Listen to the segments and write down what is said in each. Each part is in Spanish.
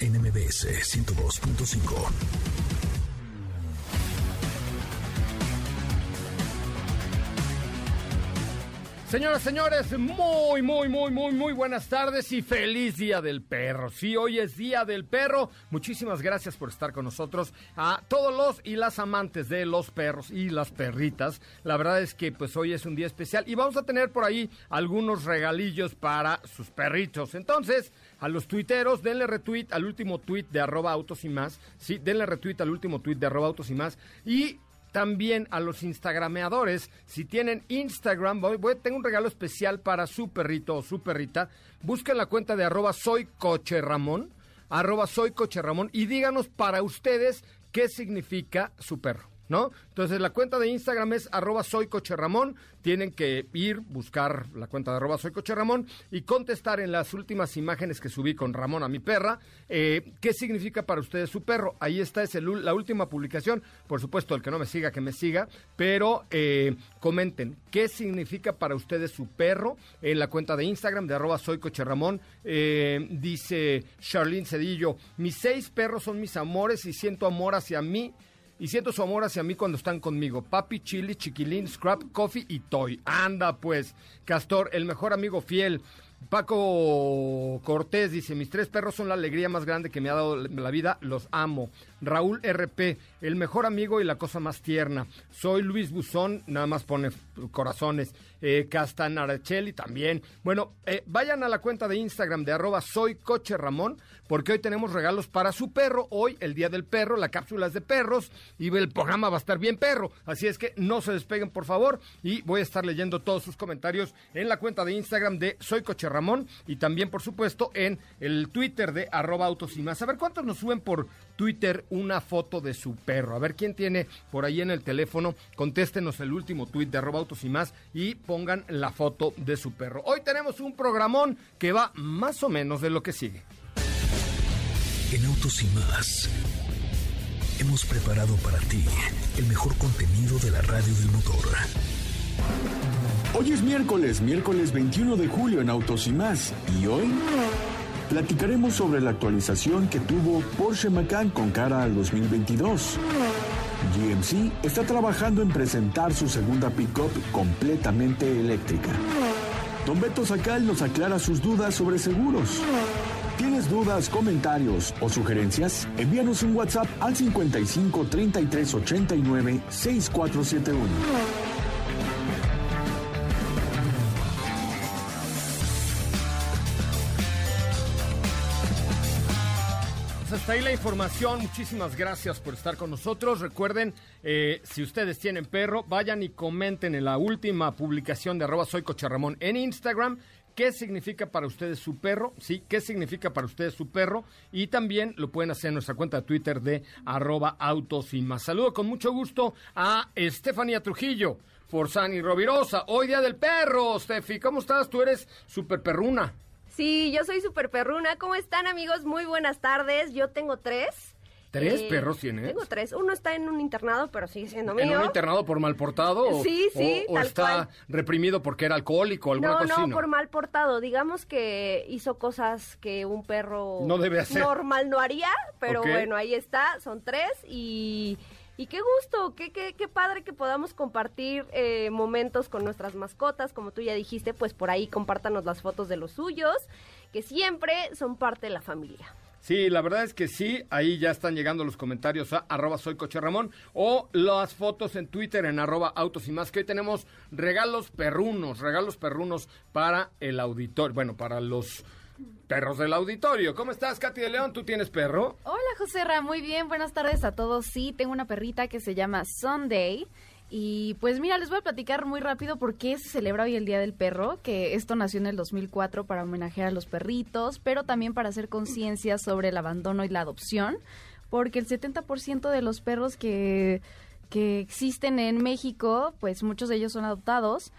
NMBS 102.5. Señoras, señores, muy, muy, muy, muy, muy buenas tardes y feliz Día del Perro. Sí, hoy es Día del Perro. Muchísimas gracias por estar con nosotros. A todos los y las amantes de los perros y las perritas. La verdad es que pues hoy es un día especial y vamos a tener por ahí algunos regalillos para sus perritos. Entonces, a los tuiteros, denle retweet al último tweet de arroba autos y más. Sí, denle retweet al último tweet de arroba autos y más. Y también a los instagrameadores. Si tienen Instagram, voy, tengo un regalo especial para su perrito o su perrita. Busquen la cuenta de arroba soy coche Ramón, arroba soy coche Ramón y díganos para ustedes qué significa su perro. ¿No? Entonces la cuenta de Instagram es arroba. Tienen que ir, buscar la cuenta de arroba y contestar en las últimas imágenes que subí con Ramón a mi perra, eh, qué significa para ustedes su perro. Ahí está, es la última publicación. Por supuesto, el que no me siga, que me siga, pero eh, comenten qué significa para ustedes su perro en la cuenta de Instagram de arroba. Eh, dice Charlene Cedillo, mis seis perros son mis amores y siento amor hacia mí y siento su amor hacia mí cuando están conmigo. Papi, Chili, Chiquilín, Scrap, Coffee y Toy. Anda pues, Castor, el mejor amigo fiel. Paco Cortés dice, mis tres perros son la alegría más grande que me ha dado la vida, los amo. Raúl RP, el mejor amigo y la cosa más tierna. Soy Luis Buzón, nada más pone corazones. Eh, Castanarachelli también. Bueno, eh, vayan a la cuenta de Instagram de arroba soy coche Ramón, porque hoy tenemos regalos para su perro. Hoy, el Día del Perro, la cápsula es de perros y el programa va a estar bien perro. Así es que no se despeguen, por favor. Y voy a estar leyendo todos sus comentarios en la cuenta de Instagram de soy coche Ramón y también, por supuesto, en el Twitter de arroba autos y más. A ver cuántos nos suben por Twitter una foto de su perro. A ver quién tiene por ahí en el teléfono. Contéstenos el último tweet de arroba autos y más y pongan la foto de su perro. Hoy tenemos un programón que va más o menos de lo que sigue. En Autos y más hemos preparado para ti el mejor contenido de la radio del motor. Hoy es miércoles, miércoles 21 de julio en Autos y más. Y hoy platicaremos sobre la actualización que tuvo Porsche Macan con cara al 2022. GMC está trabajando en presentar su segunda pickup completamente eléctrica. Don Beto Sacal nos aclara sus dudas sobre seguros. ¿Tienes dudas, comentarios o sugerencias? Envíanos un WhatsApp al 55 33 89 6471. Hasta ahí la información. Muchísimas gracias por estar con nosotros. Recuerden, eh, si ustedes tienen perro, vayan y comenten en la última publicación de arroba soy Ramón en Instagram. ¿Qué significa para ustedes su perro? Sí, ¿qué significa para ustedes su perro? Y también lo pueden hacer en nuestra cuenta de Twitter de arroba autos más. Saludo con mucho gusto a Estefanía Trujillo, Forzani Rovirosa. Hoy día del perro, Steffi. ¿Cómo estás? Tú eres super perruna. Sí, yo soy super perruna. ¿Cómo están amigos? Muy buenas tardes. Yo tengo tres. ¿Tres eh, perros tienes? Tengo tres. Uno está en un internado, pero sigue siendo mío. ¿En un internado por mal portado? Sí, sí. ¿O, está reprimido porque era alcohólico o alguna No, no, por mal portado. Digamos que hizo cosas que un perro no debe hacer. normal no haría, pero bueno, ahí está. Son tres y y qué gusto, qué, qué, qué padre que podamos compartir eh, momentos con nuestras mascotas, como tú ya dijiste, pues por ahí compártanos las fotos de los suyos, que siempre son parte de la familia. Sí, la verdad es que sí, ahí ya están llegando los comentarios a arroba soy coche Ramón o las fotos en Twitter en arroba autos y más, que hoy tenemos regalos perrunos, regalos perrunos para el auditorio, bueno, para los perros del auditorio. ¿Cómo estás, Katy de León? ¿Tú tienes perro? Hola, José Ra, muy bien, buenas tardes a todos. Sí, tengo una perrita que se llama Sunday. Y pues mira, les voy a platicar muy rápido por qué se celebra hoy el Día del Perro, que esto nació en el 2004 para homenajear a los perritos, pero también para hacer conciencia sobre el abandono y la adopción, porque el 70% de los perros que, que existen en México, pues muchos de ellos son adoptados,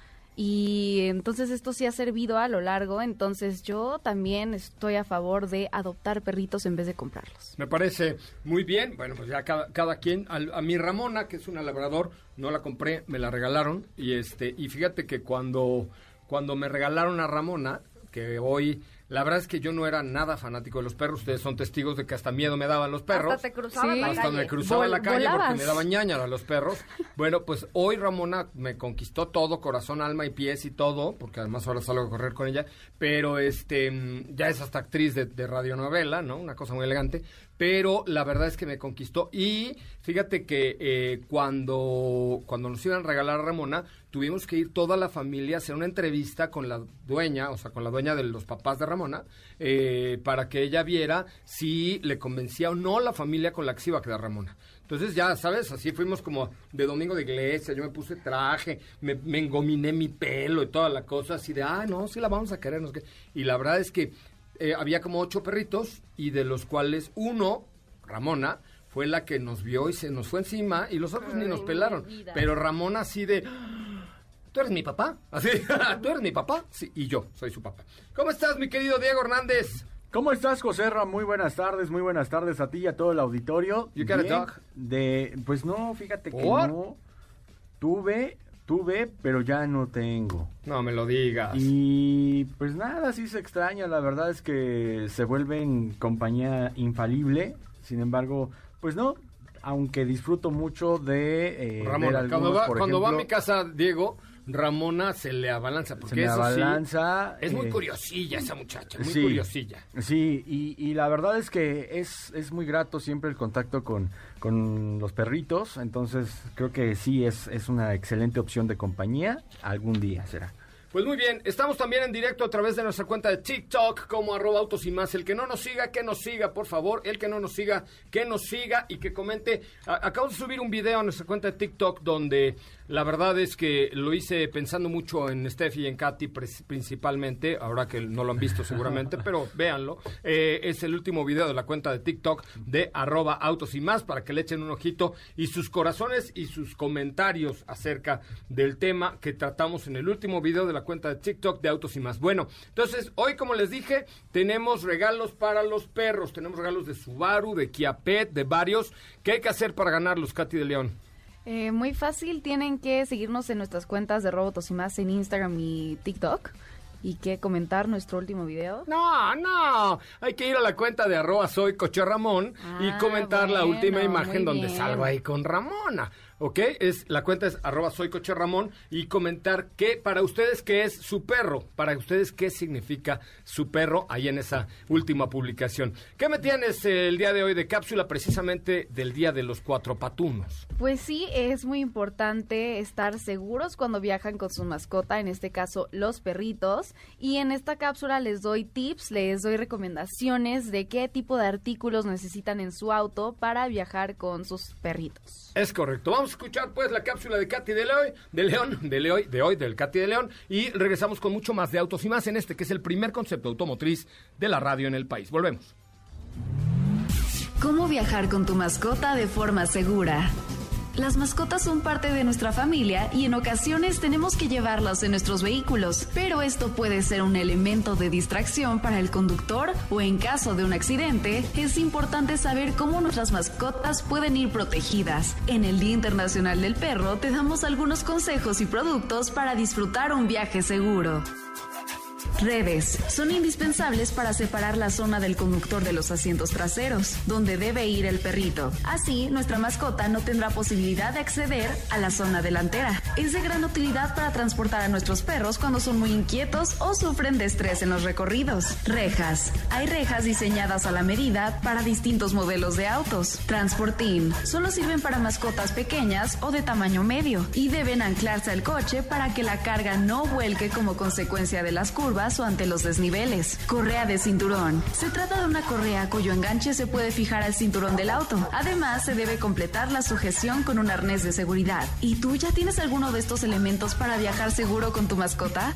y entonces esto sí ha servido a lo largo, entonces yo también estoy a favor de adoptar perritos en vez de comprarlos. Me parece muy bien, bueno, pues ya cada, quien, a, mi Ramona, que es una labrador, no la compré, me la regalaron. Y este y fíjate que cuando cuando me regalaron a Ramona, que hoy la verdad es que yo no era nada fanático de los perros. Ustedes son testigos de que hasta miedo me daban los perros. Hasta te la Hasta me cruzaba la calle porque me daban ñaña a los perros. Bueno, pues hoy Ramona me conquistó todo, corazón, alma y pies y todo, porque además ahora salgo a correr con ella. Pero este ya es hasta actriz de, de radionovela, ¿no? Una cosa muy elegante pero la verdad es que me conquistó. Y fíjate que eh, cuando, cuando nos iban a regalar a Ramona, tuvimos que ir toda la familia a hacer una entrevista con la dueña, o sea, con la dueña de los papás de Ramona, eh, para que ella viera si le convencía o no la familia con la que se iba a quedar Ramona. Entonces ya, ¿sabes? Así fuimos como de domingo de iglesia, yo me puse traje, me, me engominé mi pelo y toda la cosa, así de, ah, no, sí la vamos a querer. No Y la verdad es que eh, había como ocho perritos y de los cuales uno, Ramona, fue la que nos vio y se nos fue encima y los otros ni nos pelaron. Pero Ramona así de... ¿Tú eres mi papá? Así, ¿tú eres mi papá? Sí, y yo soy su papá. ¿Cómo estás, mi querido Diego Hernández? ¿Cómo estás, José Ra? Muy buenas tardes, muy buenas tardes a ti y a todo el auditorio. You got a dog? De, pues no, fíjate que no. Tuve Tuve, pero ya no tengo. No me lo digas. Y pues nada, sí se extraña. La verdad es que se vuelven compañía infalible. Sin embargo, pues no. Aunque disfruto mucho de. Eh, cuando, va, cuando va a mi casa, Diego, Ramona se le abalanza. Porque se abalanza. es muy eh, curiosilla esa muchacha, muy curiosilla. Sí, y, la verdad es que es, es muy grato siempre el contacto con, con los perritos. Entonces creo que sí es, es una excelente opción de compañía. Algún día será. Pues muy bien, estamos también en directo a través de nuestra cuenta de TikTok como arroba autos y más. El que no nos siga, que nos siga, por favor. El que no nos siga, que nos siga y que comente. acabo de subir un video a nuestra cuenta de TikTok donde la verdad es que lo hice pensando mucho en Steffi y en Katy principalmente, ahora que no lo han visto seguramente, pero véanlo. Eh, es el último video de la cuenta de TikTok de arroba autos y más para que le echen un ojito y sus corazones y sus comentarios acerca del tema que tratamos en el último video de la cuenta de TikTok de autos y más. Bueno, entonces hoy como les dije, tenemos regalos para los perros, tenemos regalos de Subaru, de Kia Pet, de varios. ¿Qué hay que hacer para ganarlos, Katy de León? Eh, muy fácil, tienen que seguirnos en nuestras cuentas de Robotos y más en Instagram y TikTok. ¿Y que comentar nuestro último video? No, no. Hay que ir a la cuenta de arroba soy Coche Ramón y ah, comentar la última imagen donde salgo ahí con Ramona. ¿Ok? Es, la cuenta es arroba soy coche Ramón y comentar qué, para ustedes, qué es su perro, para ustedes, qué significa su perro ahí en esa última publicación. ¿Qué me tienes el día de hoy de cápsula precisamente del Día de los Cuatro Patunos? Pues sí, es muy importante estar seguros cuando viajan con su mascota, en este caso los perritos, y en esta cápsula les doy tips, les doy recomendaciones de qué tipo de artículos necesitan en su auto para viajar con sus perritos. Es correcto. Vamos escuchar pues la cápsula de Katy de León, de León, de León, de hoy, del Katy de León, y regresamos con mucho más de autos y más en este que es el primer concepto automotriz de la radio en el país. Volvemos. ¿Cómo viajar con tu mascota de forma segura? Las mascotas son parte de nuestra familia y en ocasiones tenemos que llevarlas en nuestros vehículos, pero esto puede ser un elemento de distracción para el conductor o en caso de un accidente, es importante saber cómo nuestras mascotas pueden ir protegidas. En el Día Internacional del Perro te damos algunos consejos y productos para disfrutar un viaje seguro. Redes. Son indispensables para separar la zona del conductor de los asientos traseros, donde debe ir el perrito. Así, nuestra mascota no tendrá posibilidad de acceder a la zona delantera. Es de gran utilidad para transportar a nuestros perros cuando son muy inquietos o sufren de estrés en los recorridos. Rejas. Hay rejas diseñadas a la medida para distintos modelos de autos. Transportín. Solo sirven para mascotas pequeñas o de tamaño medio y deben anclarse al coche para que la carga no vuelque como consecuencia de las curvas ante los desniveles. Correa de cinturón. Se trata de una correa cuyo enganche se puede fijar al cinturón del auto. Además, se debe completar la sujeción con un arnés de seguridad. ¿Y tú ya tienes alguno de estos elementos para viajar seguro con tu mascota?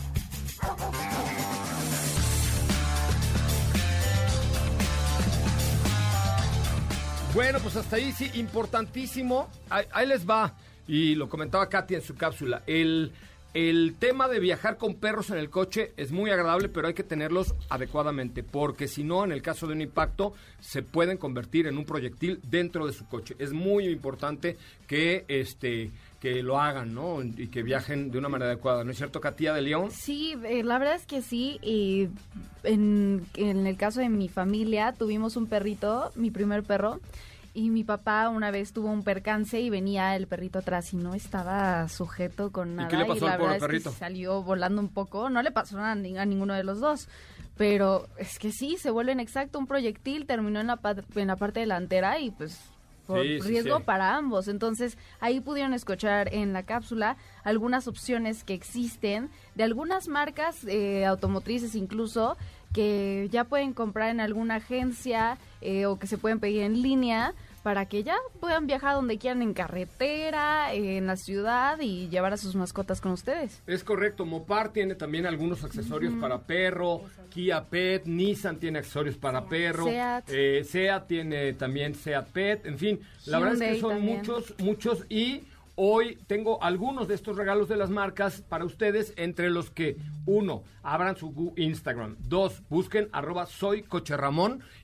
Bueno, pues hasta ahí sí, importantísimo. Ahí, les va. Y lo comentaba Katy en su cápsula. El, el tema de viajar con perros en el coche es muy agradable, pero hay que tenerlos adecuadamente, porque si no, en el caso de un impacto, se pueden convertir en un proyectil dentro de su coche. Es muy importante que este que lo hagan, ¿no? Y que viajen de una manera adecuada, ¿no es cierto, Katia de León? Sí, eh, la verdad es que sí. Y en, en el caso de mi familia, tuvimos un perrito, mi primer perro, y mi papá una vez tuvo un percance y venía el perrito atrás y no estaba sujeto con nada. ¿Y qué le pasó la al verdad perrito? Es que salió volando un poco. No le pasó nada a ninguno de los dos. Pero es que sí, se vuelve en exacto un proyectil, terminó en la, en la parte delantera y pues por riesgo para ambos. Entonces, ahí pudieron escuchar en la cápsula algunas opciones que existen de algunas marcas eh, automotrices incluso que ya pueden comprar en alguna agencia eh, o que se pueden pedir en línea para que ya puedan viajar donde quieran en carretera, en la ciudad y llevar a sus mascotas con ustedes. Es correcto, Mopar tiene también algunos accesorios para perro, Kia Pet, Nissan tiene accesorios para perro, Seat, eh, Seat tiene también Seat Pet, en fin, la verdad es que son muchos, muchos y Hoy tengo algunos de estos regalos de las marcas para ustedes, entre los que, uno, abran su Instagram, dos, busquen arroba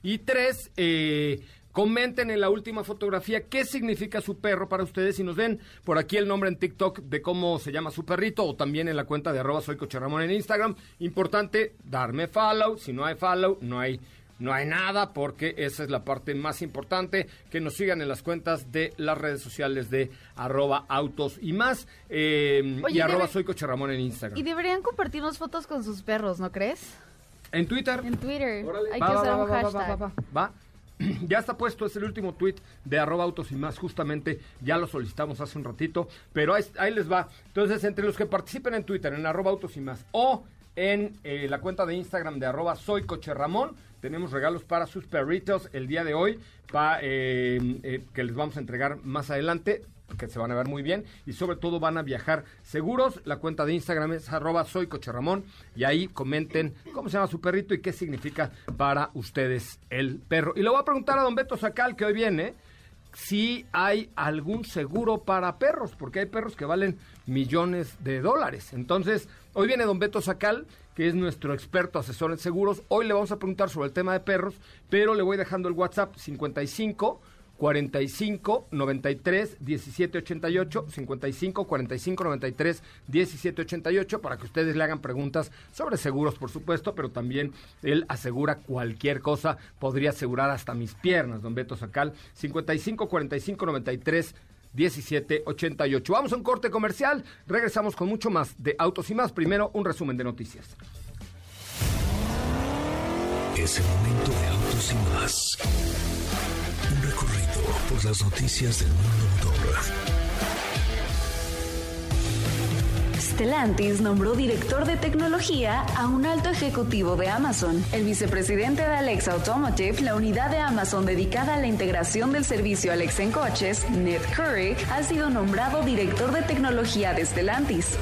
y tres, eh, Comenten en la última fotografía qué significa su perro para ustedes y nos den por aquí el nombre en TikTok de cómo se llama su perrito o también en la cuenta de arroba en Instagram. Importante, darme follow. Si no hay follow, no hay no hay nada porque esa es la parte más importante. Que nos sigan en las cuentas de las redes sociales de arroba autos y más. Eh, y arroba soy Coche Ramón en Instagram. Y deberían compartirnos fotos con sus perros, ¿no crees? En Twitter. En Twitter. Hay que usar un hashtag. Va. Ya está puesto, es el último tweet de arroba autos y más, justamente ya lo solicitamos hace un ratito, pero ahí, ahí les va. Entonces, entre los que participen en Twitter, en arroba autos y más, o en eh, la cuenta de Instagram de arroba soy coche Ramón. Tenemos regalos para sus perritos el día de hoy, eh, eh, que les vamos a entregar más adelante, que se van a ver muy bien y sobre todo van a viajar seguros. La cuenta de Instagram es arroba y ahí comenten cómo se llama su perrito y qué significa para ustedes el perro. Y le voy a preguntar a don Beto Sacal, que hoy viene, si hay algún seguro para perros, porque hay perros que valen millones de dólares. Entonces, hoy viene don Beto Sacal, que es nuestro experto asesor en seguros. Hoy le vamos a preguntar sobre el tema de perros, pero le voy dejando el WhatsApp 55 45 93 17 88 55 45 93 17 88 para que ustedes le hagan preguntas sobre seguros, por supuesto, pero también él asegura cualquier cosa, podría asegurar hasta mis piernas, don Beto Sacal, 55 45 93 1788. Vamos a un corte comercial, regresamos con mucho más de Autos y más. Primero, un resumen de noticias. Es el momento de Autos y más. Un recorrido por las noticias del mundo motor. Stellantis nombró director de tecnología a un alto ejecutivo de Amazon. El vicepresidente de Alexa Automotive, la unidad de Amazon dedicada a la integración del servicio Alexa en coches, Ned Curry, ha sido nombrado director de tecnología de Stellantis.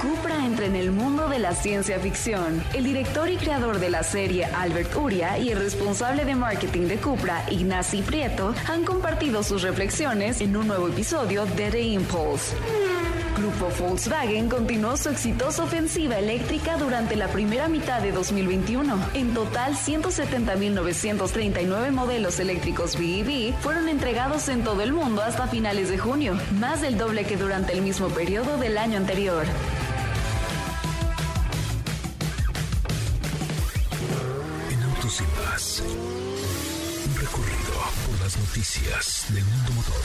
Cupra entra en el mundo de la ciencia ficción. El director y creador de la serie, Albert Uria, y el responsable de marketing de Cupra, Ignacy Prieto, han compartido sus reflexiones en un nuevo episodio de The Impulse. Grupo Volkswagen continuó su exitosa ofensiva eléctrica durante la primera mitad de 2021. En total, 170.939 modelos eléctricos BEV fueron entregados en todo el mundo hasta finales de junio, más del doble que durante el mismo periodo del año anterior. En Autos y un recorrido por las noticias del mundo motor.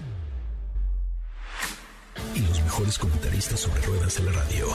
Mejores comentaristas sobre ruedas de la radio.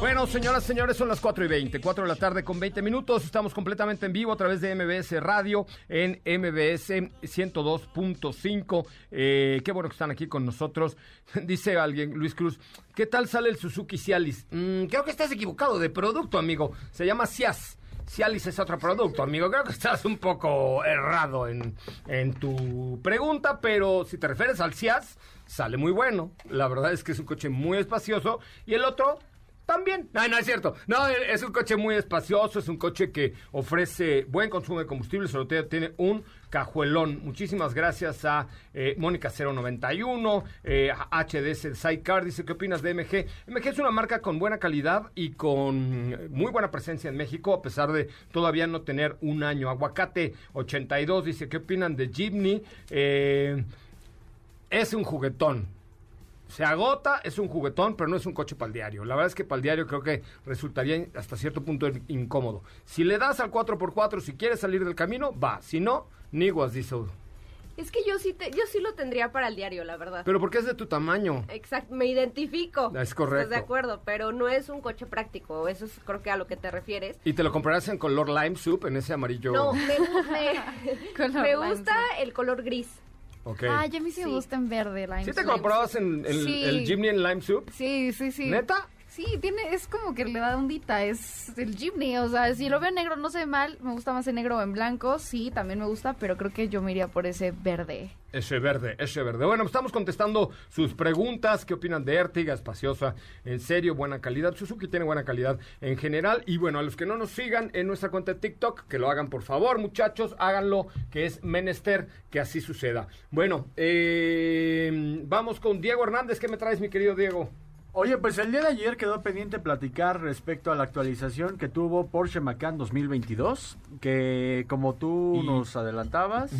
Bueno, señoras, señores, son las 4 y 20, 4 de la tarde con 20 minutos. Estamos completamente en vivo a través de MBS Radio en MBS 102.5. Eh, qué bueno que están aquí con nosotros. Dice alguien, Luis Cruz, ¿qué tal sale el Suzuki Cialis? Mm, creo que estás equivocado de producto, amigo. Se llama Cias. Cialis es otro producto, amigo. Creo que estás un poco errado en, en tu pregunta, pero si te refieres al Cias, sale muy bueno. La verdad es que es un coche muy espacioso. Y el otro, también. No, no es cierto. No, es un coche muy espacioso, es un coche que ofrece buen consumo de combustible, sobre todo tiene un cajuelón. Muchísimas gracias a eh, Mónica 091, eh, a HDS Sidecar. Dice, ¿qué opinas de MG? MG es una marca con buena calidad y con muy buena presencia en México, a pesar de todavía no tener un año. Aguacate 82 dice, ¿qué opinan de Jimny? Eh, es un juguetón se agota, es un juguetón, pero no es un coche para el diario. La verdad es que para el diario creo que resultaría hasta cierto punto incómodo. Si le das al 4x4, si quieres salir del camino, va. Si no, ni was this Es que yo sí, te, yo sí lo tendría para el diario, la verdad. Pero porque es de tu tamaño. Exacto, me identifico. Es correcto. Estás de acuerdo, pero no es un coche práctico. Eso es creo que a lo que te refieres. ¿Y te lo comprarás en color lime soup, en ese amarillo? No, me, me gusta el color gris. Ah, yo a mí sí, me gusta en verde, lime ¿Sí te comprabas en el, el Jimny en lime soup? Sí, sí, sí. ¿Neta? Sí, tiene, es como que le da ondita, es el Jimny, o sea, si lo veo en negro no ve mal, me gusta más en negro o en blanco, sí, también me gusta, pero creo que yo me iría por ese verde. Ese verde, ese verde. Bueno, estamos contestando sus preguntas, ¿qué opinan de Ertiga, espaciosa, en serio, buena calidad? Suzuki tiene buena calidad en general, y bueno, a los que no nos sigan en nuestra cuenta de TikTok, que lo hagan por favor, muchachos, háganlo, que es menester que así suceda. Bueno, eh, vamos con Diego Hernández, ¿qué me traes, mi querido Diego? Oye, pues el día de ayer quedó pendiente platicar respecto a la actualización que tuvo Porsche Macan 2022, que como tú nos adelantabas,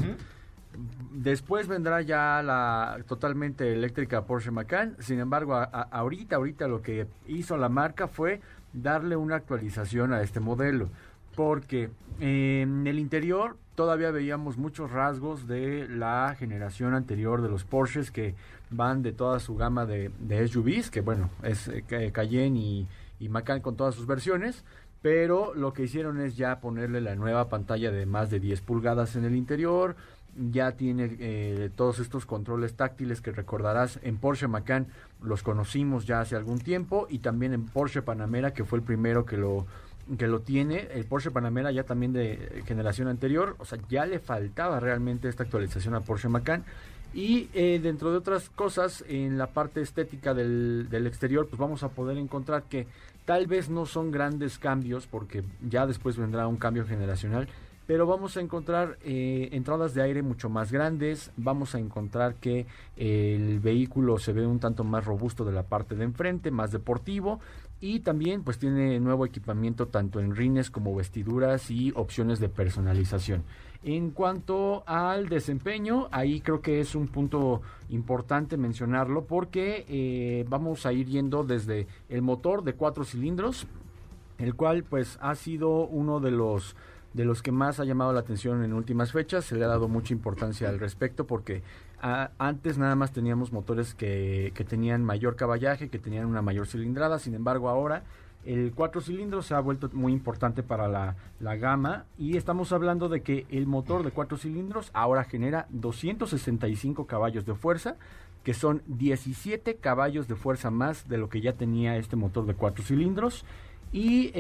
después vendrá ya la totalmente eléctrica Porsche Macan. Sin embargo, ahorita, ahorita lo que hizo la marca fue darle una actualización a este modelo, porque en el interior todavía veíamos muchos rasgos de la generación anterior de los Porsches que van de toda su gama de, SUVs, que bueno, es eh, Cayenne y, Macan con todas sus versiones, pero lo que hicieron es ya ponerle la nueva pantalla de más de 10 pulgadas en el interior, ya tiene eh, todos estos controles táctiles que recordarás en Porsche Macan los conocimos ya hace algún tiempo y también en Porsche Panamera que fue el primero que lo que lo tiene el Porsche Panamera ya también de generación anterior o sea ya le faltaba realmente esta actualización a Porsche Macan y eh, dentro de otras cosas, en la parte estética del, del, exterior, pues vamos a poder encontrar que tal vez no son grandes cambios, porque ya después vendrá un cambio generacional, pero vamos a encontrar eh, entradas de aire mucho más grandes, vamos a encontrar que el vehículo se ve un tanto más robusto de la parte de enfrente, más deportivo, y también pues tiene nuevo equipamiento tanto en rines como vestiduras y opciones de personalización. En cuanto al desempeño, ahí creo que es un punto importante mencionarlo porque eh, vamos a ir yendo desde el motor de cuatro cilindros, el cual pues ha sido uno de los de los que más ha llamado la atención en últimas fechas. Se le ha dado mucha importancia al respecto porque antes nada más teníamos motores que, tenían mayor caballaje, que tenían una mayor cilindrada. Sin embargo, ahora el cuatro cilindros se ha vuelto muy importante para la, la, gama y estamos hablando de que el motor de cuatro cilindros ahora genera 265 caballos de fuerza, que son 17 caballos de fuerza más de lo que ya tenía este motor de cuatro cilindros y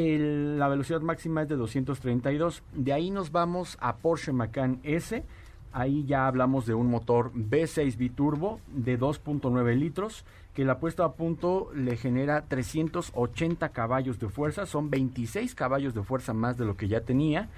la velocidad máxima es de 232. De ahí nos vamos a Porsche Macan S. Ahí ya hablamos de un motor V6 biturbo de 2.9 litros que la puesta a punto le genera 380 caballos de fuerza, son 26 caballos de fuerza más de lo que ya tenía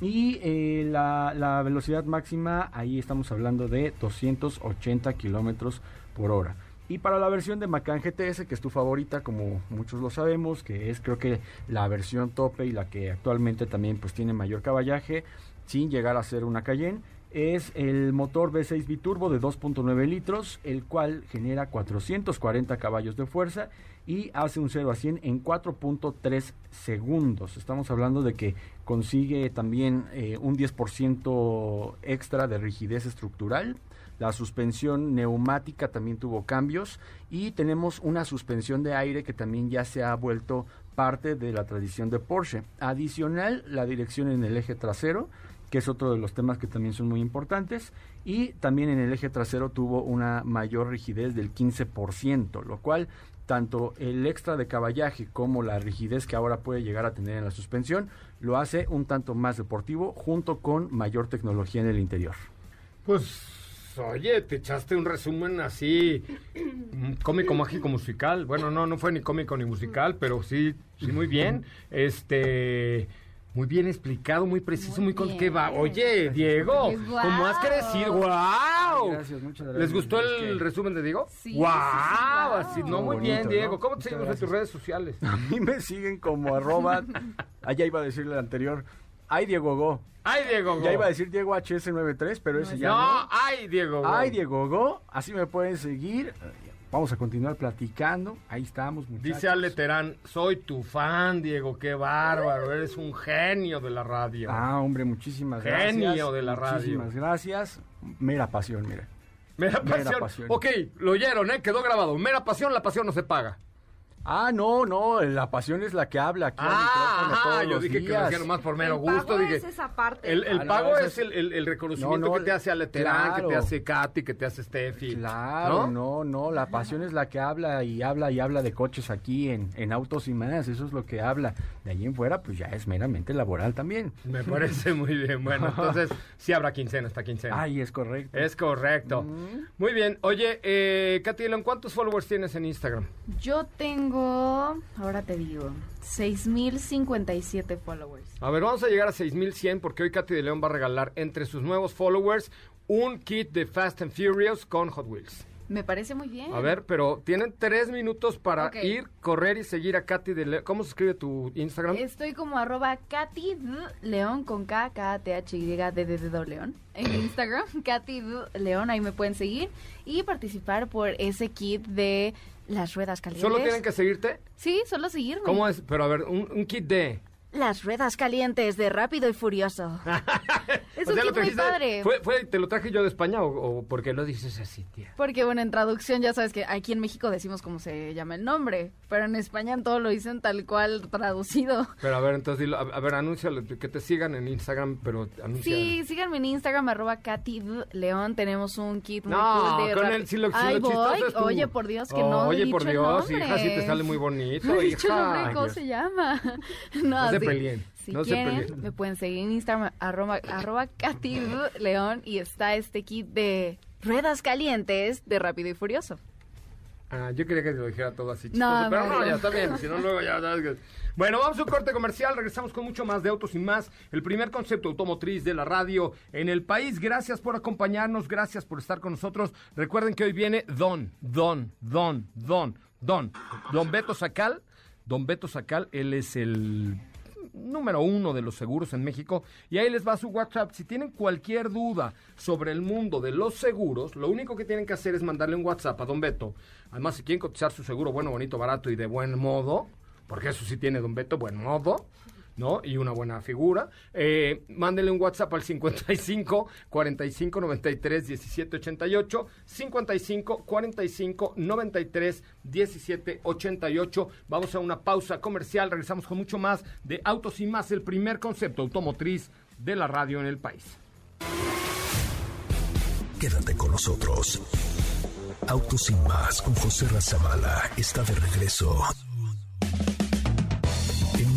Y eh, la, la, velocidad máxima, ahí estamos hablando de 280 kilómetros por hora. Y para la versión de Macan GTS, que es tu favorita, como muchos lo sabemos, que es creo que la versión tope y la que actualmente también pues tiene mayor caballaje, sin llegar a ser una Cayenne, es el motor V6 biturbo de 2.9 litros, el cual genera 440 caballos de fuerza y hace un 0 a 100 en 4.3 segundos. Estamos hablando de que consigue también eh, un 10% extra de rigidez estructural. La suspensión neumática también tuvo cambios y tenemos una suspensión de aire que también ya se ha vuelto parte de la tradición de Porsche. Adicional, la dirección en el eje trasero que es otro de los temas que también son muy importantes. Y también en el eje trasero tuvo una mayor rigidez del 15%, lo cual tanto el extra de caballaje como la rigidez que ahora puede llegar a tener en la suspensión lo hace un tanto más deportivo junto con mayor tecnología en el interior. Pues oye, te echaste un resumen así cómico, mágico, musical. Bueno, no, no fue ni cómico ni musical, pero sí, sí muy bien. Este muy bien explicado, muy preciso, muy, con qué va. Oye, Diego, ¿cómo has crecido? ¡Wow! Gracias, muchas gracias. ¿Les gustó el resumen de Diego? Sí. ¡Wow! Así, no, muy bien, Diego. ¿Cómo te seguimos en tus redes sociales? A mí me siguen como arroba, allá iba a decirle el anterior, ay Diego Go. Ay Diego Go. Ya iba a decir Diego HS93, pero ese ya no. Ay Diego Go. Ay Diego Go, así me pueden seguir. Vamos a continuar platicando. Ahí estamos, muchachos. Dice Ale Terán, soy tu fan, Diego, qué bárbaro, eres un genio de la radio. Ah, hombre, muchísimas gracias. Genio de la radio. Muchísimas gracias. Mera pasión, mira. Mera pasión. Mera pasión. Ok, lo oyeron, ¿eh? Quedó grabado. Mera pasión, la pasión no se paga. Ah, no, no, la pasión es la que habla aquí ah, yo dije que lo hacía nomás por mero gusto. dije, es esa parte. El, el ah, pago es, el, el, reconocimiento que te hace Aleterán, que te hace Katy, que te hace Steffi. Claro, ¿no? no, la pasión es la que habla y habla y habla de coches aquí en, en Autos y más, eso es lo que habla. De allí en fuera, pues ya es meramente laboral también. Me parece muy bien. Bueno, entonces sí habrá quincena esta quincena. Ay, es correcto. Es correcto. Muy bien. Oye, eh, Katy, ¿cuántos followers tienes en Instagram? Yo tengo ahora te digo, 6.057 followers. A ver, vamos a llegar a 6.100 porque hoy Katy de León va a regalar entre sus nuevos followers un kit de Fast and Furious con Hot Wheels. Me parece muy bien. A ver, pero tienen tres minutos para ir, correr y seguir a Katy de León. ¿Cómo se escribe tu Instagram? Estoy como arroba Katy León con K, K, T, H, Y, D, D, D, León. En Instagram, Katy León, ahí me pueden seguir y participar por ese kit de las ruedas calientes. ¿Solo tienen que seguirte? Sí, solo seguirme. ¿Cómo es? Pero a ver, un, kit de... Las ruedas calientes de Rápido y Furioso. es un kit muy padre. ¿Fue, ¿Te lo traje yo de España o, o por qué lo dices así, tía? Porque, bueno, en traducción ya sabes que aquí en México decimos cómo se llama el nombre, pero en España en todo lo dicen tal cual traducido. Pero a ver, entonces, dilo, a, ver, anúncialo, que te sigan en Instagram, pero anuncia. Sí, síganme en Instagram, arroba Katy León, tenemos un kit muy no, cool de... con el, si lo, Ay, voy. Oye, por Dios, que no Oye, por Dios, hija, si te sale muy bonito, no hija. ¿cómo se llama? no, no si no quieren, me pueden seguir en Instagram, arroba, arroba Katy León, y está este kit de ruedas calientes de Rápido y Furioso. Ah, yo quería que te lo dijera todo así chistoso, pero no, ya está bien, si no luego ya Bueno, vamos a un corte comercial, regresamos con mucho más de Autos y Más, el primer concepto automotriz de la radio en el país. Gracias por acompañarnos, gracias por estar con nosotros. Recuerden que hoy viene Don, Don, Don, Don, Don, Don Beto Sacal. Don Beto Sacal, él es el número uno de los seguros en México. Y ahí les va su WhatsApp. Si tienen cualquier duda sobre el mundo de los seguros, lo único que tienen que hacer es mandarle un WhatsApp a Don Beto. Además, si quieren cotizar su seguro bueno, bonito, barato y de buen modo, porque eso sí tiene Don Beto, buen modo. ¿No? Y una buena figura. Eh, un WhatsApp al 55 45 93 17 88. 55 45 93 17 88. Vamos a una pausa comercial. Regresamos con mucho más de Autos y más, el primer concepto automotriz de la radio en el país. Quédate con nosotros. Autos y más con José Razabala está de regreso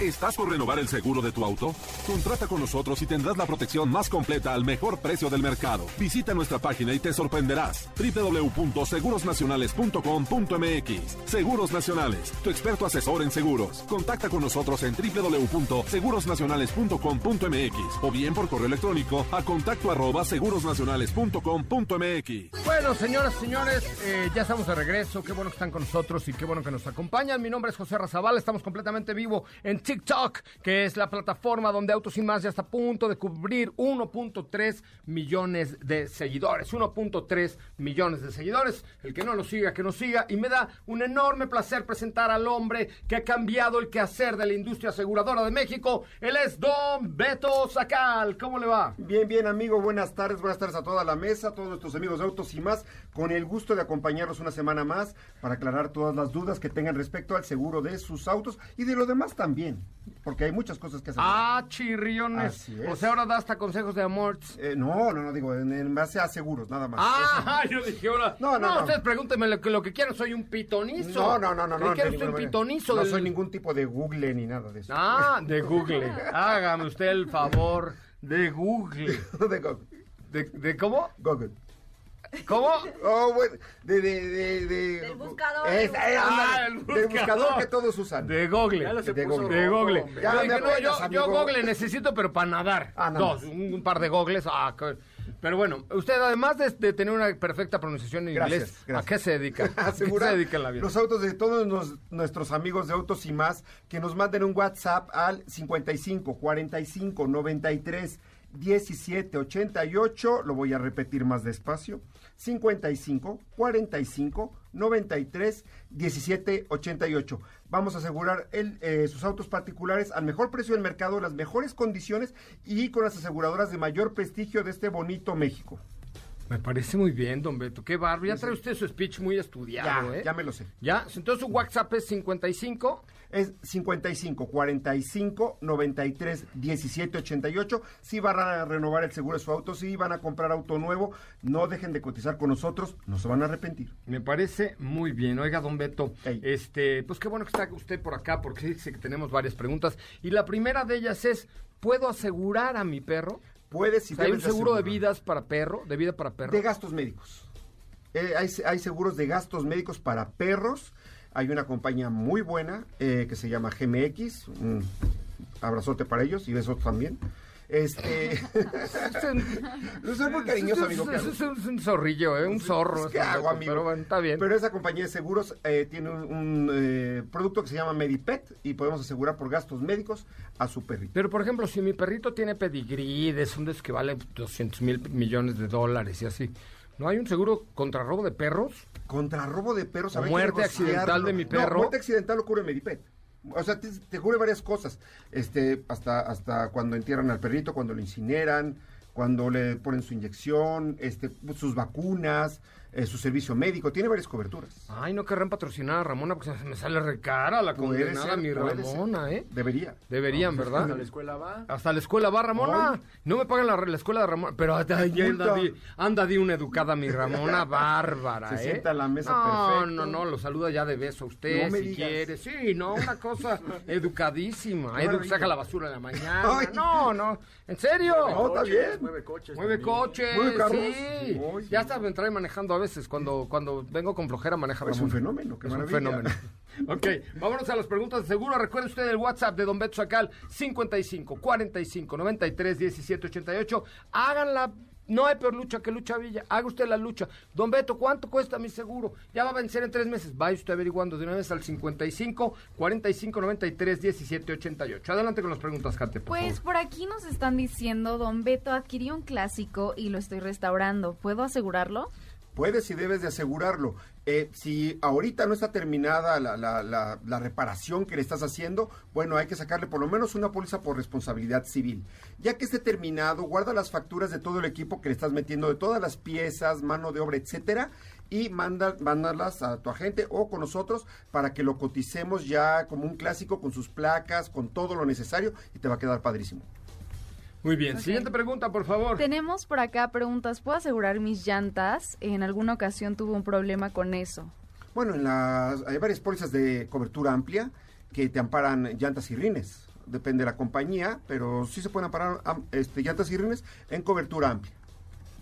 ¿Estás por renovar el seguro de tu auto? Contrata con nosotros y tendrás la protección más completa al mejor precio del mercado. Visita nuestra página y te sorprenderás. www.segurosnacionales.com.mx Seguros Nacionales, tu experto asesor en seguros. Contacta con nosotros en www.segurosnacionales.com.mx o bien por correo electrónico a contacto arroba segurosnacionales.com.mx. Bueno, señoras y señores, eh, ya estamos de regreso. Qué bueno que están con nosotros y qué bueno que nos acompañan. Mi nombre es José Razabal, estamos completamente vivo en TikTok, que es la plataforma donde Autos y Más ya está a punto de cubrir 1.3 millones de seguidores. 1.3 millones de seguidores. El que no lo siga, que nos siga. Y me da un enorme placer presentar al hombre que ha cambiado el quehacer de la industria aseguradora de México. Él es Don Beto Sacal. ¿Cómo le va? Bien, bien, amigo. Buenas tardes. Buenas tardes a toda la mesa, a todos nuestros amigos de Autos y Más. Con el gusto de acompañarlos una semana más para aclarar todas las dudas que tengan respecto al seguro de sus autos y de lo demás también porque hay muchas cosas que hacer. Ah, chirriones. O sea, ahora da hasta consejos de amor. Eh, no, no, no, digo, en, base a seguros, nada más. Ah, yo dije ahora. No, no, no. ustedes pregúntenme lo que, lo que quieran, soy un pitonizo. No, no, no, no. no, un pitonizo. No soy ningún tipo de Google ni nada de eso. Ah, de Google. Hágame usted el favor de Google. de Google. ¿De, ¿De cómo? Google. ¿Cómo? Oh, bueno, de, de, de, de buscador. Es, eh, ah, el buscador. buscador que todos usan. De Google. de Google. De Google. Ya, no, yo, yo, Google necesito, pero para nadar. Ah, Dos, un, par de Googles. Ah, pero bueno, usted además de, tener una perfecta pronunciación en inglés, ¿a qué se dedica? ¿A qué se dedica en la vida? Los autos de todos nuestros amigos de Autos y Más, que nos manden un WhatsApp al 55 45 93 17 88, lo voy a repetir más despacio, 55 45 93 17 88. Vamos a asegurar el, eh, sus autos particulares al mejor precio del mercado, las mejores condiciones y con las aseguradoras de mayor prestigio de este bonito México. Me parece muy bien, don Beto. Qué barrio. Ya trae usted su speech muy estudiado, ya, ¿eh? Ya me lo sé. ¿Ya? Entonces su WhatsApp es 55. Es 55 45 93 17 88. Si van a renovar el seguro de su auto, si van a comprar auto nuevo, no dejen de cotizar con nosotros, no se van a arrepentir. Me parece muy bien. Oiga, don Beto, este, pues qué bueno que está usted por acá, porque dice que tenemos varias preguntas. Y la primera de ellas es, ¿puedo asegurar a mi perro? Puedes y ¿Hay un seguro de vidas para perro, de vida para perro? De gastos médicos. Eh, hay, hay, seguros de gastos médicos para perros. Hay una compañía muy buena eh, que se llama GMX. Un abrazote para ellos y besos también. Este. soy muy cariñoso, amigo. Es, un zorrillo, ¿eh? un zorro. ¿Qué hago, amigo? Pero está bien. Pero esa compañía de seguros eh, tiene un, eh, producto que se llama Medipet y podemos asegurar por gastos médicos a su perrito. Pero, por ejemplo, si mi perrito tiene pedigrí, de un que vale 200 mil millones de dólares y así. ¿No hay un seguro contra robo de perros? Contra robo de perros. O muerte accidental de mi perro. No, muerte accidental lo cubre Medipet o sea, te, te, cubre varias cosas, este, hasta, hasta cuando entierran al perrito, cuando lo incineran, cuando le ponen su inyección, este, sus vacunas, eh, su servicio médico, tiene varias coberturas. Ay, no querrán patrocinar a Ramona porque se me sale recara la condenada mi Ramona, ¿eh? Debería. Deberían, ¿verdad? ¿Hasta la escuela va? Hasta la escuela va, Ramona. No me pagan la, la, escuela de Ramona, pero anda, di, anda di una educada mi Ramona, bárbara, se ¿eh? sienta a la mesa no, No, no, lo saluda ya de beso a usted si quiere. Sí, no, una cosa educadísima. Edu saca la basura en la mañana. No, no, en serio. No, está bien. Mueve coches. Mueve coches, ¿Mueve carros? sí. Ya está entrando manejando a veces cuando, cuando vengo con flojera maneja Es un fenómeno, Es un fenómeno. ok, vámonos a las preguntas de seguro. Recuerde usted el WhatsApp de Don Beto Sacal, 55 45 93 17 88. Háganla no hay peor lucha que lucha Villa. Haga usted la lucha. Don Beto, ¿cuánto cuesta mi seguro? Ya va a vencer en tres meses. Vaya usted averiguando de una vez al 55 45 93 17 88. Adelante con las preguntas, Kate. pues por aquí nos están diciendo, Don Beto adquirió un clásico y lo estoy restaurando. ¿Puedo asegurarlo? Puedes y debes de asegurarlo. Eh, si ahorita no está terminada la, la, la, reparación que le estás haciendo, bueno, hay que sacarle por lo menos una póliza por responsabilidad civil. Ya que esté terminado, guarda las facturas de todo el equipo que le estás metiendo, de todas las piezas, mano de obra, etcétera, y manda, mándalas a tu agente o con nosotros para que lo coticemos ya como un clásico con sus placas, con todo lo necesario y te va a quedar padrísimo. Muy bien, siguiente pregunta, por favor. Tenemos por acá preguntas. ¿Puedo asegurar mis llantas? En alguna ocasión tuve un problema con eso. Bueno, en las, hay varias pólizas de cobertura amplia que te amparan llantas y rines. Depende de la compañía, pero sí se pueden amparar este, llantas y rines en cobertura amplia.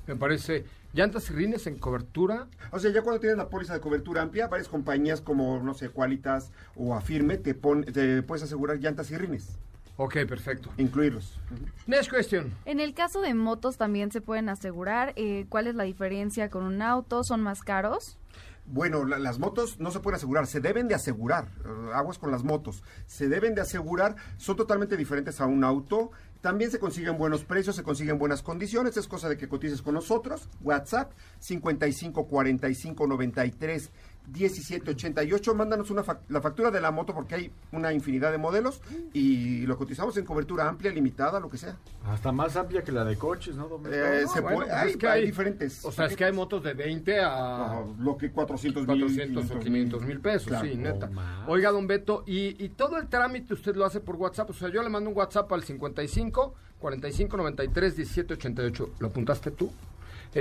Me parece. ¿Llantas y rines en cobertura? O sea, ya cuando tienes la póliza de cobertura amplia, varias compañías como, no sé, Qualitas o Afirme te, te puedes asegurar llantas y rines. Ok, perfecto. Incluirlos. Next question. En el caso de motos también se pueden asegurar. Eh, ¿Cuál es la diferencia con un auto? ¿Son más caros? Bueno, las motos no se pueden asegurar, se deben de asegurar. Eh, aguas con las motos. Se deben de asegurar, son totalmente diferentes a un auto. También se consiguen buenos precios, se consiguen buenas condiciones. Es cosa de que cotices con nosotros. WhatsApp 55 45 93 1788. Mándanos una la factura de la moto porque hay una infinidad de modelos y lo cotizamos en cobertura amplia, limitada, lo que sea. Hasta más amplia que la de coches, ¿no? Eh, se puede, pues hay, hay, diferentes. O sea, es que hay motos de 20 a... lo que 400 mil. 400 o 500 mil pesos, sí, neta. Oiga, don Beto, y, y todo el trámite usted lo hace por WhatsApp. O sea, yo le mando un WhatsApp al 55 45 93 17 88. ¿Lo apuntaste tú?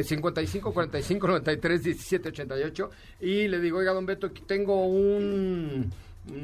55 45 93 17 88 y le digo, oiga, don Beto, aquí tengo un,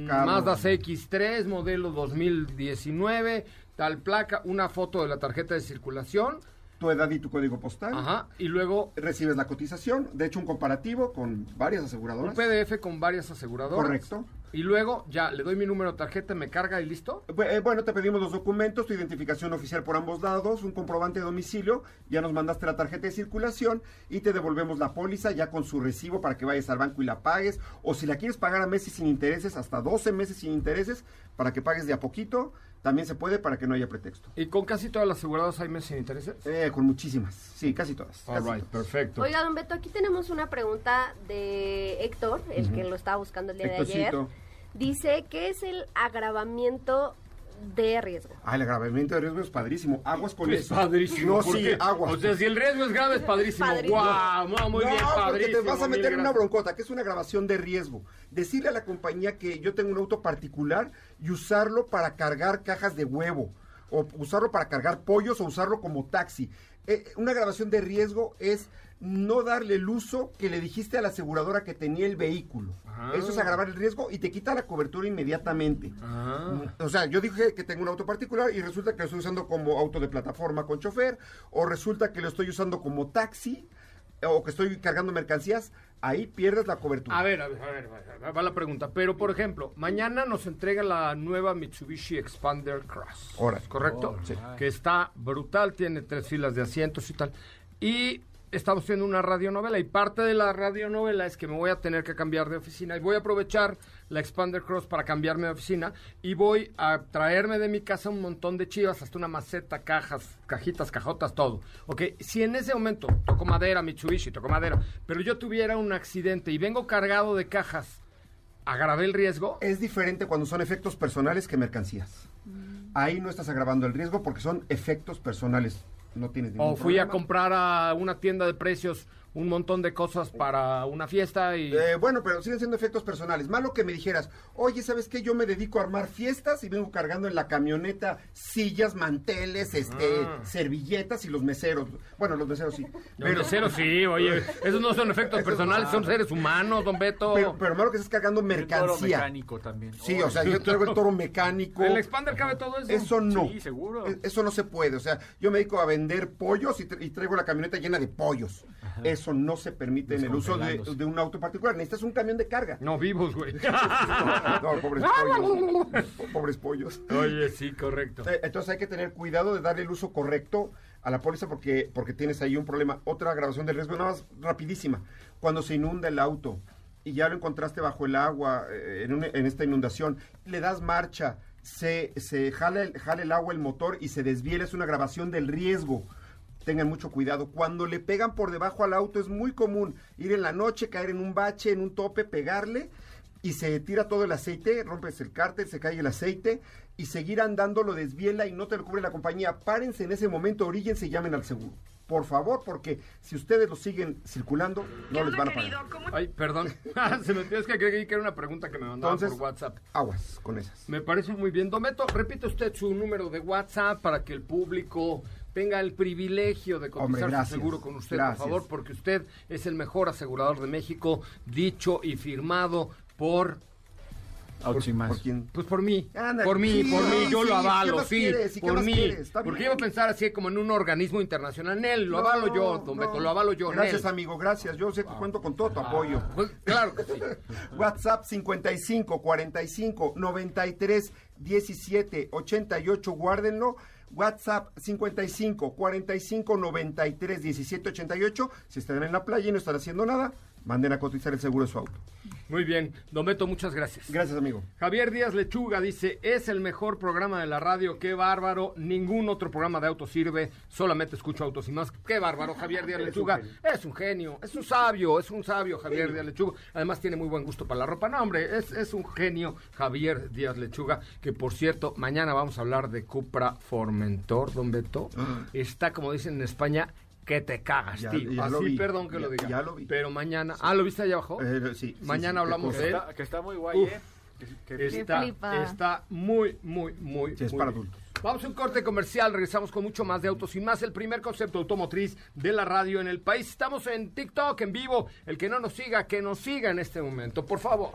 Mazda CX3 modelo 2019, tal placa, una foto de la tarjeta de circulación tu edad y tu código postal. Ajá, y luego... Recibes la cotización, de hecho un comparativo con varias aseguradoras. Un PDF con varias aseguradoras. Correcto. Y luego ya le doy mi número de tarjeta, me carga y listo. Eh, bueno, te pedimos los documentos, tu identificación oficial por ambos lados, un comprobante de domicilio, ya nos mandaste la tarjeta de circulación y te devolvemos la póliza ya con su recibo para que vayas al banco y la pagues. O si la quieres pagar a meses sin intereses, hasta 12 meses sin intereses, para que pagues de a poquito, también se puede para que no haya pretexto. ¿Y con casi todas las aseguradoras hay meses sin intereses? Eh, con muchísimas, sí, casi todas. All right, perfecto. Oiga, don Beto, aquí tenemos una pregunta de Héctor, el que lo estaba buscando el día de ayer dice que es el agravamiento de riesgo. Ah, el agravamiento de riesgo es padrísimo. Aguas con es eso. padrísimo. No, sí, aguas. O sea, si el riesgo es grave, es padrísimo. Guau, wow, muy bien, padrísimo. te vas a meter en una broncota, que es una grabación de riesgo. Decirle a la compañía que yo tengo un auto particular y usarlo para cargar cajas de huevo. O usarlo para cargar pollos o usarlo como taxi. Eh, una grabación de riesgo es no darle el uso que le dijiste a la aseguradora que tenía el vehículo. Ah. Eso es agravar el riesgo y te quita la cobertura inmediatamente. Ah. O sea, yo dije que tengo un auto particular y resulta que lo estoy usando como auto de plataforma con chofer, o resulta que lo estoy usando como taxi, o que estoy cargando mercancías. Ahí pierdes la cobertura. A ver, a ver, a ver, va la pregunta. Pero, por ejemplo, mañana nos entrega la nueva Mitsubishi Expander Cross. Ahora. ¿Correcto? sí. Que está brutal, tiene tres filas de asientos y tal. Y estamos haciendo una radionovela y parte de la radionovela es que me voy a tener que cambiar de oficina y voy a aprovechar la Expander Cross para cambiarme de oficina y voy a traerme de mi casa un montón de chivas, hasta una maceta, cajas, cajitas, cajotas, todo. Ok, si en ese momento toco madera, Mitsubishi, toco madera, pero yo tuviera un accidente y vengo cargado de cajas, ¿agravé el riesgo? Es diferente cuando son efectos personales que mercancías. Ahí no estás agravando el riesgo porque son efectos personales no tienes O fui a comprar a una tienda de precios un montón de cosas para una fiesta y... Eh, bueno, pero siguen siendo efectos personales. Malo que me dijeras, oye, ¿sabes qué? Yo me dedico a armar fiestas y vengo cargando en la camioneta sillas, manteles, este, ah. servilletas y los meseros. Bueno, los meseros sí. Los meseros sí, oye, esos no son efectos personales, son seres humanos, don Beto. Pero, pero malo que estás cargando mercancía. El toro mecánico también. Sí, o sea, yo traigo el toro mecánico. ¿El expander cabe todo eso? Eso no. Sí, seguro. E, eso no se puede, o sea, yo me dedico a vender pollos y, traigo la camioneta llena de pollos. Eso no se permite en el uso de, un auto particular. Necesitas un camión de carga. No vivos, güey. no, pobres pollos. pobres pollos. Oye, sí, correcto. Eh, entonces hay que tener cuidado de darle el uso correcto a la póliza porque, porque tienes ahí un problema. Otra grabación de riesgo, nada más rapidísima. Cuando se inunda el auto y ya lo encontraste bajo el agua eh, en, en esta inundación, le das marcha, se, se jala, el, jala el agua el motor y se desviela, es una grabación del riesgo tengan mucho cuidado. Cuando le pegan por debajo al auto es muy común ir en la noche, caer en un bache, en un tope, pegarle y se tira todo el aceite, rompes el cárter, se cae el aceite y seguir andando lo desviela y no te lo cubre la compañía. Párense en ese momento, oríllense y llamen al seguro. Por favor, porque si ustedes lo siguen circulando, no les van a pagar. Ay, perdón. se me es que creí que era una pregunta que me mandaban por WhatsApp. Aguas con esas. Me parece muy bien. Dometo, repite usted su número de WhatsApp para que el público tenga el privilegio de cotizar su seguro con usted, por favor, porque usted es el mejor asegurador de México, dicho y firmado por por, ¿Por quién? Pues por mí. por mí, por mí, yo lo avalo, sí. por mí. Porque iba a pensar así como en un organismo internacional. En él, lo avalo yo, don Beto, lo avalo yo. Gracias, amigo, gracias. Yo sé que cuento con todo tu apoyo. Pues, claro que sí. WhatsApp 55 45 93 17 88, guárdenlo. WhatsApp 55 45 93 17 88. Si están en la playa y no están haciendo nada, manden a cotizar el seguro de su auto. Muy bien, Don Beto, muchas gracias. Gracias, amigo. Javier Díaz Lechuga dice, es el mejor programa de la radio, qué bárbaro, ningún otro programa de autos sirve, solamente escucho autos y más. Qué bárbaro, Javier Díaz Lechuga, es un genio, es un sabio, es un sabio Javier Díaz Lechuga, además tiene muy buen gusto para la ropa, no hombre, es, es un genio Javier Díaz Lechuga, que por cierto, mañana vamos a hablar de Cupra Formentor, Don Beto, ah. está como dicen en España, que te cagas, tío. Así, perdón que lo diga. Ya lo vi. Pero mañana. Ah, ¿lo viste allá abajo? Eh, sí. Mañana hablamos de él. que está muy guay, ¿eh? está, está muy, muy, muy. Sí, es para adultos. Vamos a un corte comercial, regresamos con mucho más de autos y más. El primer concepto automotriz de la radio en el país. Estamos en TikTok en vivo. El que no nos siga, que nos siga en este momento, por favor.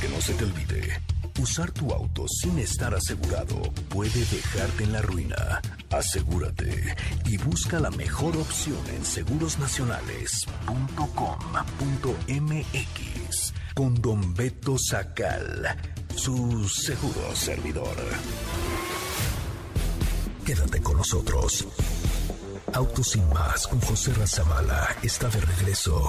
Que no se te olvide. Usar tu auto sin estar asegurado puede dejarte en la ruina. Asegúrate y busca la mejor opción en segurosnacionales.com.mx con Don Beto Sacal, su seguro servidor. Quédate con nosotros. Autos sin más con José Razabala está de regreso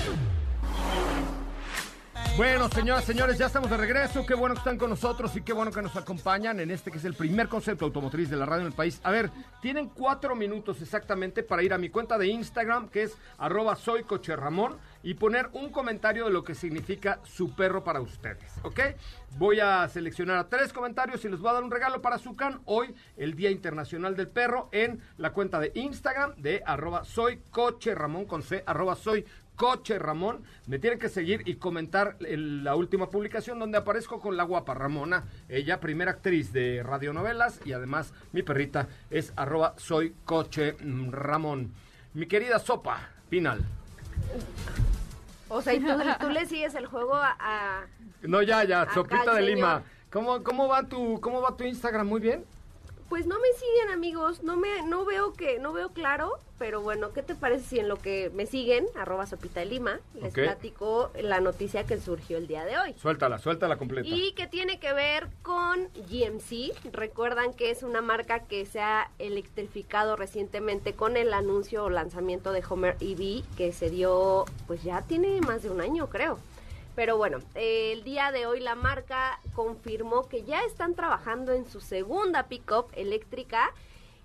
Bueno, señoras, señores, ya estamos de regreso. Qué bueno que están con nosotros y qué bueno que nos acompañan en este que es el primer concepto automotriz de la radio en el país. A ver, tienen cuatro minutos exactamente para ir a mi cuenta de Instagram, que es arroba soycocherramón, y poner un comentario de lo que significa su perro para ustedes, ¿ok? Voy a seleccionar a tres comentarios y les voy a dar un regalo para Zucan hoy, el Día Internacional del Perro, en la cuenta de Instagram de arroba soycocherramón con C, arroba soy Coche Ramón. Me tienen que seguir y comentar la última publicación donde aparezco con la guapa Ramona, ella primera actriz de radionovelas y además mi perrita es arroba soy coche Ramón. Mi querida Sopa, final. O sea, ¿y tú, le sigues el juego a... no, ya, ya, Sopita de Lima. ¿Cómo, cómo, va tu, ¿Cómo va tu Instagram? ¿Muy bien? Pues no me siguen, amigos. No me, no veo que, no veo claro. Pero bueno, ¿qué te parece si en lo que me siguen, arroba sopita de lima, les platico la noticia que surgió el día de hoy? Suéltala, suéltala completa. Y que tiene que ver con GMC. Recuerdan que es una marca que se ha electrificado recientemente con el anuncio o lanzamiento de Homer EV que se dio, pues ya tiene más de un año, creo. Pero bueno, el día de hoy la marca confirmó que ya están trabajando en su segunda pickup eléctrica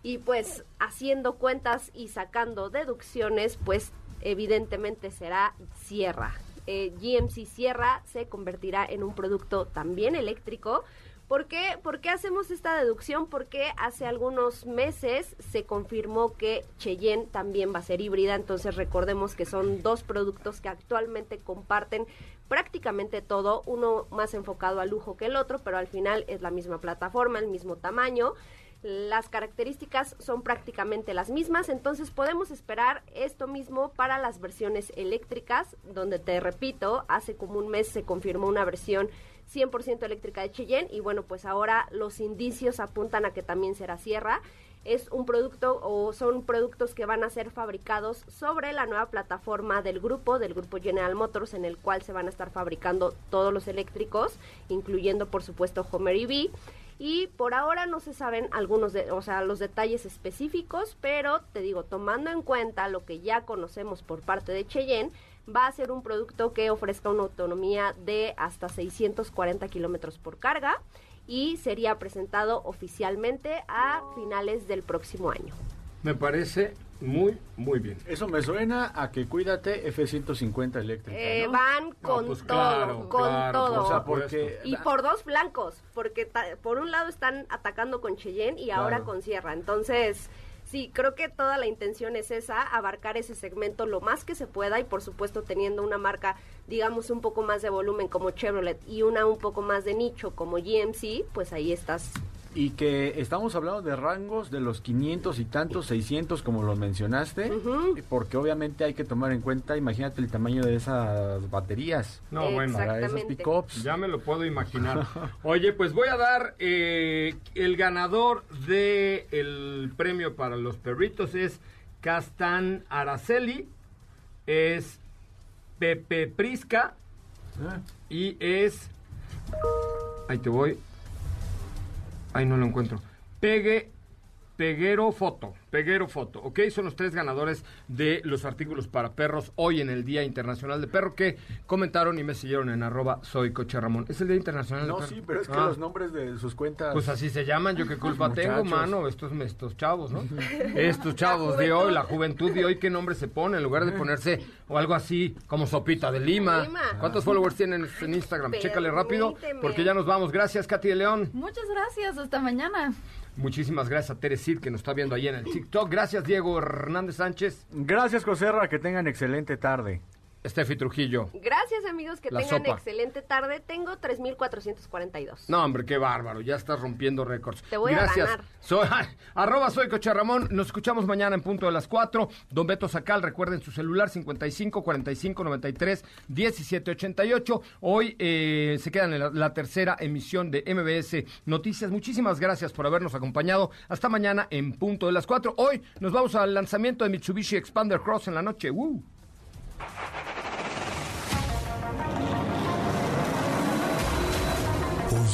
y pues haciendo cuentas y sacando deducciones, pues evidentemente será Sierra. Eh, GMC Sierra se convertirá en un producto también eléctrico. ¿Por? ¿Por qué hacemos esta deducción? Porque hace algunos meses se confirmó que Cheyenne también va a ser híbrida, entonces recordemos que son dos productos que actualmente comparten prácticamente todo, uno más enfocado al lujo que el otro, pero al final es la misma plataforma, el mismo tamaño. Las características son prácticamente las mismas, entonces podemos esperar esto mismo para las versiones eléctricas, donde te repito, hace como un mes se confirmó una versión 100% eléctrica de Cheyenne y bueno, pues ahora los indicios apuntan a que también será Sierra. Es un producto o son productos que van a ser fabricados sobre la nueva plataforma del grupo, del grupo General Motors, en el cual se van a estar fabricando todos los eléctricos, incluyendo por supuesto Homer EV. Y por ahora no se saben algunos de, o sea, los detalles específicos, pero te digo, tomando en cuenta lo que ya conocemos por parte de Cheyenne, va a ser un producto que ofrezca una autonomía de hasta 640 kilómetros por carga y sería presentado oficialmente a finales del próximo año. Me parece muy, muy bien. Eso me suena a que cuídate F-150 eléctrica. Eh, van con pues todo, claro, con claro, todo. O sea, porque... y por dos flancos, porque ta- por un lado están atacando con Cheyenne y ahora con Sierra. Entonces, sí, creo que toda la intención es esa, abarcar ese segmento lo más que se pueda y por supuesto teniendo una marca, digamos, un poco más de volumen como Chevrolet y una un poco más de nicho como GMC, pues ahí estás. Y que estamos hablando de rangos de los 500 y tantos, 600 como lo mencionaste, porque obviamente hay que tomar en cuenta, imagínate el tamaño de esas baterías No, bueno. para esas Exactamente. pickups. Ya me lo puedo imaginar. Oye, pues voy a dar eh, el ganador de el premio para los perritos es Castan Araceli, es Pepe Prisca Ah, y es ahí te voy. Ahí no lo encuentro. Pegue Peguero Foto, Peguero Foto, ¿ok? Son los tres ganadores de los artículos para perros hoy en el Día Internacional de Perro que comentaron y me siguieron en arroba soy Coche Ramón. ¿Es el Día Internacional No, del Perro? sí, pero es que Ah, los nombres de sus cuentas... Pues así se llaman, yo qué culpa tengo, mano, estos, estos chavos, ¿no? Estos chavos de hoy, la juventud de hoy, ¿qué nombre se pone? En lugar de ponerse o algo así como Sopita de Lima. Lima. ¿Cuántos followers tienen en Instagram? Chécale rápido, porque ya nos vamos. Gracias, Katy de León. Muchas gracias, hasta mañana. Muchísimas gracias a Teresid que nos está viendo ahí en el TikTok. Gracias, Diego Hernández Sánchez. Gracias, Joserra, que tengan excelente tarde. Steffi Trujillo. Gracias amigos, que La tengan sopa. excelente tarde. Tengo 3.442. No, hombre, qué bárbaro. Ya estás rompiendo récords. Te voy a Gracias. ganar. Soy, arroba soy Coche Ramón. Nos escuchamos mañana en punto de las 4. Don Beto Sacal, recuerden su celular 55 45 93 17 88. Hoy eh, se quedan en la, la tercera emisión de MBS Noticias. Muchísimas gracias por habernos acompañado. Hasta mañana en punto de las 4. Hoy nos vamos al lanzamiento de Mitsubishi Expander Cross en la noche. ¡Uh!